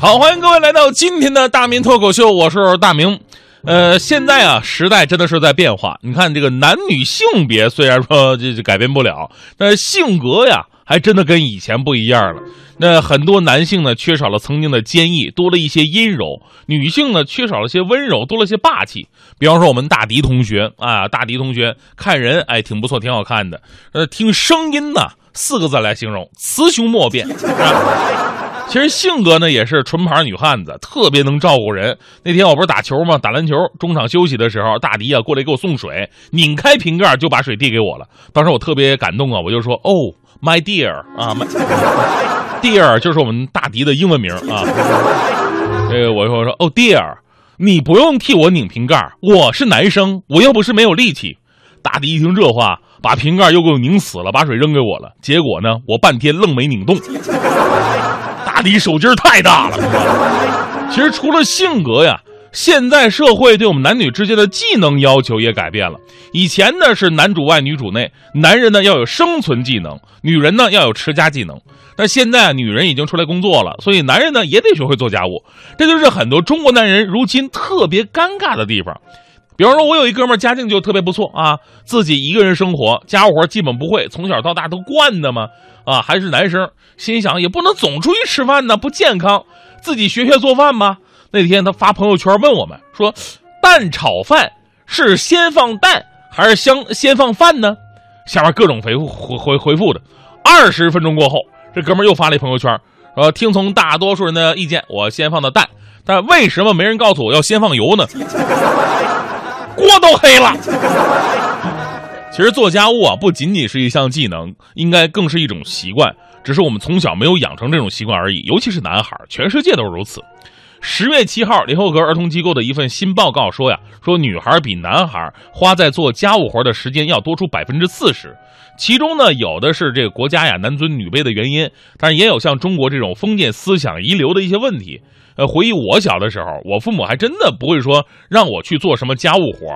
好，欢迎各位来到今天的大明脱口秀，我是大明。呃，现在啊，时代真的是在变化。你看，这个男女性别虽然说这这改变不了，但是性格呀，还真的跟以前不一样了。那很多男性呢，缺少了曾经的坚毅，多了一些阴柔；女性呢，缺少了些温柔，多了些霸气。比方说，我们大迪同学啊，大迪同学看人哎，挺不错，挺好看的。呃，听声音呢，四个字来形容：雌雄莫辨。其实性格呢也是纯牌女汉子，特别能照顾人。那天我不是打球吗？打篮球，中场休息的时候，大迪啊过来给我送水，拧开瓶盖就把水递给我了。当时我特别感动啊，我就说：“哦，my dear 啊，my，dear 就是我们大迪的英文名啊。”这个，我说说哦，dear，你不用替我拧瓶盖，我是男生，我又不是没有力气。大迪一听这话，把瓶盖又给我拧死了，把水扔给我了。结果呢，我半天愣没拧动。大迪手劲儿太大了。其实除了性格呀，现在社会对我们男女之间的技能要求也改变了。以前呢是男主外女主内，男人呢要有生存技能，女人呢要有持家技能。但现在啊女人已经出来工作了，所以男人呢也得学会做家务。这就是很多中国男人如今特别尴尬的地方。比方说，我有一哥们儿家境就特别不错啊，自己一个人生活，家务活基本不会，从小到大都惯的嘛。啊，还是男生，心想也不能总出去吃饭呢，不健康，自己学学做饭吧。那天他发朋友圈问我们说：“蛋炒饭是先放蛋还是先先放饭呢？”下面各种回复回回回复的。二十分钟过后，这哥们儿又发了一朋友圈说：“听从大多数人的意见，我先放的蛋，但为什么没人告诉我要先放油呢？锅都黑了。”其实做家务啊，不仅仅是一项技能，应该更是一种习惯。只是我们从小没有养成这种习惯而已。尤其是男孩，全世界都是如此。十月七号，联合国儿童机构的一份新报告说呀，说女孩比男孩花在做家务活的时间要多出百分之四十。其中呢，有的是这个国家呀男尊女卑的原因，但是也有像中国这种封建思想遗留的一些问题。呃，回忆我小的时候，我父母还真的不会说让我去做什么家务活。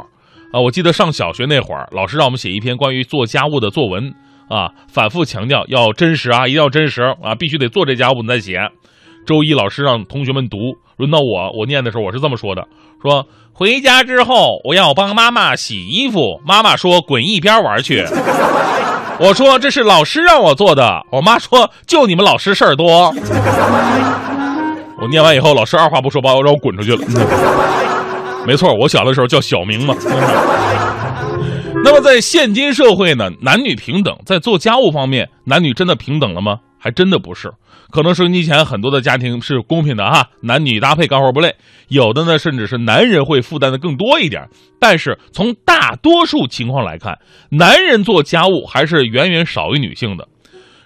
啊，我记得上小学那会儿，老师让我们写一篇关于做家务的作文，啊，反复强调要真实啊，一定要真实啊，必须得做这家务你再写。周一老师让同学们读，轮到我，我念的时候我是这么说的：说回家之后我要帮妈妈洗衣服，妈妈说滚一边玩去。我说这是老师让我做的，我妈说就你们老师事儿多。我念完以后，老师二话不说把我让我滚出去了。没错，我小的时候叫小明嘛。那么在现今社会呢，男女平等，在做家务方面，男女真的平等了吗？还真的不是。可能收音机前很多的家庭是公平的哈，男女搭配干活不累。有的呢，甚至是男人会负担的更多一点。但是从大多数情况来看，男人做家务还是远远少于女性的。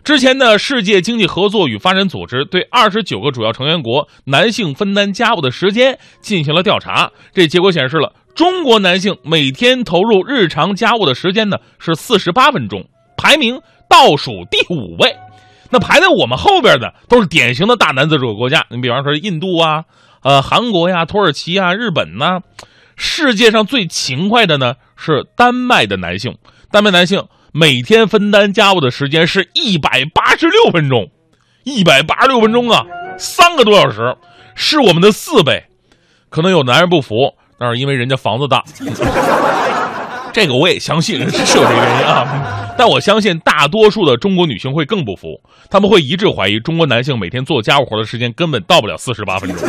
之前的世界经济合作与发展组织对二十九个主要成员国男性分担家务的时间进行了调查，这结果显示了中国男性每天投入日常家务的时间呢是四十八分钟，排名倒数第五位。那排在我们后边的都是典型的大男子主义国家，你比方说印度啊、呃韩国呀、土耳其啊、日本呐。世界上最勤快的呢是丹麦的男性，丹麦男性。每天分担家务的时间是一百八十六分钟，一百八十六分钟啊，三个多小时，是我们的四倍。可能有男人不服，那是因为人家房子大。这个我也相信是有这个原因啊。但我相信大多数的中国女性会更不服，他们会一致怀疑中国男性每天做家务活的时间根本到不了四十八分钟，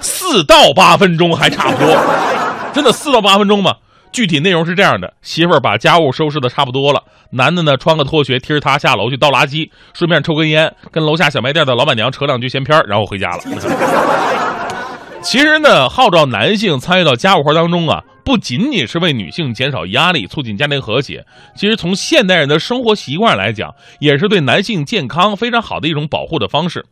四到八分钟还差不多，真的四到八分钟吗？具体内容是这样的：媳妇儿把家务收拾的差不多了，男的呢穿个拖鞋踢着他下楼去倒垃圾，顺便抽根烟，跟楼下小卖店的老板娘扯两句闲篇，然后回家了。其实呢，号召男性参与到家务活当中啊，不仅仅是为女性减少压力、促进家庭和谐，其实从现代人的生活习惯来讲，也是对男性健康非常好的一种保护的方式。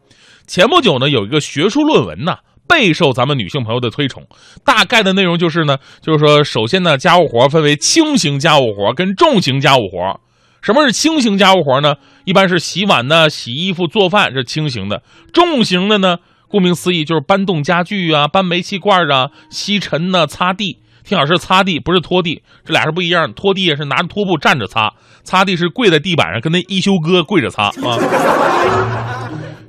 前不久呢，有一个学术论文呢。备受咱们女性朋友的推崇，大概的内容就是呢，就是说，首先呢，家务活分为轻型家务活跟重型家务活。什么是轻型家务活呢？一般是洗碗呢、洗衣服、做饭是轻型的。重型的呢，顾名思义就是搬动家具啊、搬煤气罐啊、吸尘呢、擦地。听好是擦地，不是拖地，这俩是不一样。拖地也是拿着拖布站着擦，擦地是跪在地板上跟那一休哥跪着擦啊。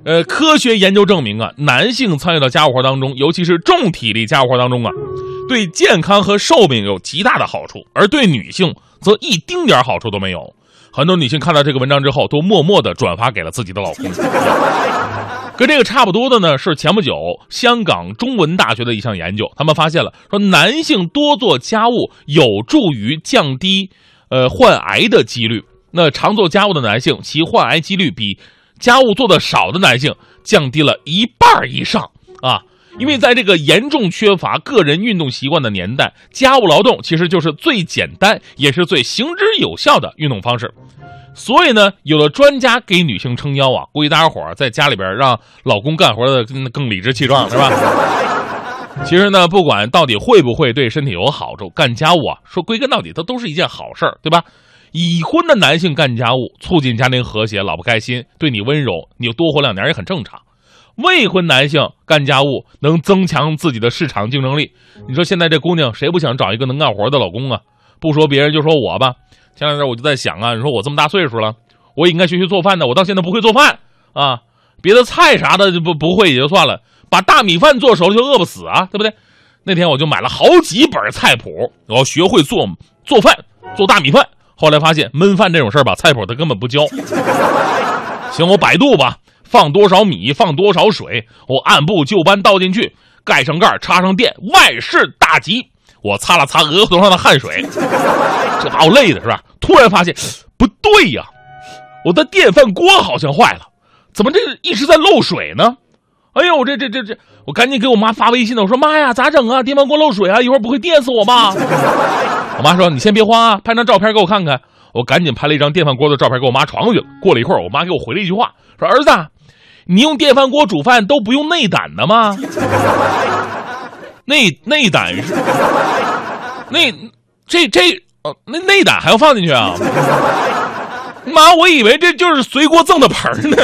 呃，科学研究证明啊，男性参与到家务活当中，尤其是重体力家务活当中啊，对健康和寿命有极大的好处，而对女性则一丁点好处都没有。很多女性看到这个文章之后，都默默的转发给了自己的老公。跟这个差不多的呢，是前不久香港中文大学的一项研究，他们发现了说，男性多做家务有助于降低呃患癌的几率。那常做家务的男性，其患癌几率比家务做的少的男性降低了一半以上啊！因为在这个严重缺乏个人运动习惯的年代，家务劳动其实就是最简单也是最行之有效的运动方式。所以呢，有了专家给女性撑腰啊，估计大家伙儿在家里边让老公干活的更理直气壮，是吧？其实呢，不管到底会不会对身体有好处，干家务啊，说归根到底，它都是一件好事儿，对吧？已婚的男性干家务，促进家庭和谐，老婆开心，对你温柔，你就多活两年也很正常。未婚男性干家务能增强自己的市场竞争力。你说现在这姑娘谁不想找一个能干活的老公啊？不说别人就说我吧。前两天我就在想啊，你说我这么大岁数了，我也应该学学做饭的，我到现在不会做饭啊。别的菜啥的就不不会也就算了，把大米饭做熟了就饿不死啊，对不对？那天我就买了好几本菜谱，我要学会做做饭，做大米饭。后来发现焖饭这种事儿吧，菜谱他根本不教。行，我百度吧，放多少米，放多少水，我按部就班倒进去，盖上盖，插上电，万事大吉。我擦了擦额头上的汗水，这把我累的是吧？突然发现不对呀，我的电饭锅好像坏了，怎么这一直在漏水呢？哎呦，这这这这，我赶紧给我妈发微信呢，我说妈呀，咋整啊？电饭锅漏水啊，一会儿不会电死我吧？我妈说：“你先别慌啊，拍张照片给我看看。”我赶紧拍了一张电饭锅的照片给我妈传过去了。过了一会儿，我妈给我回了一句话，说：“儿子，你用电饭锅煮饭都不用内胆的吗？内内胆是内这这呃那内胆还要放进去啊？妈，我以为这就是随锅赠的盆呢。”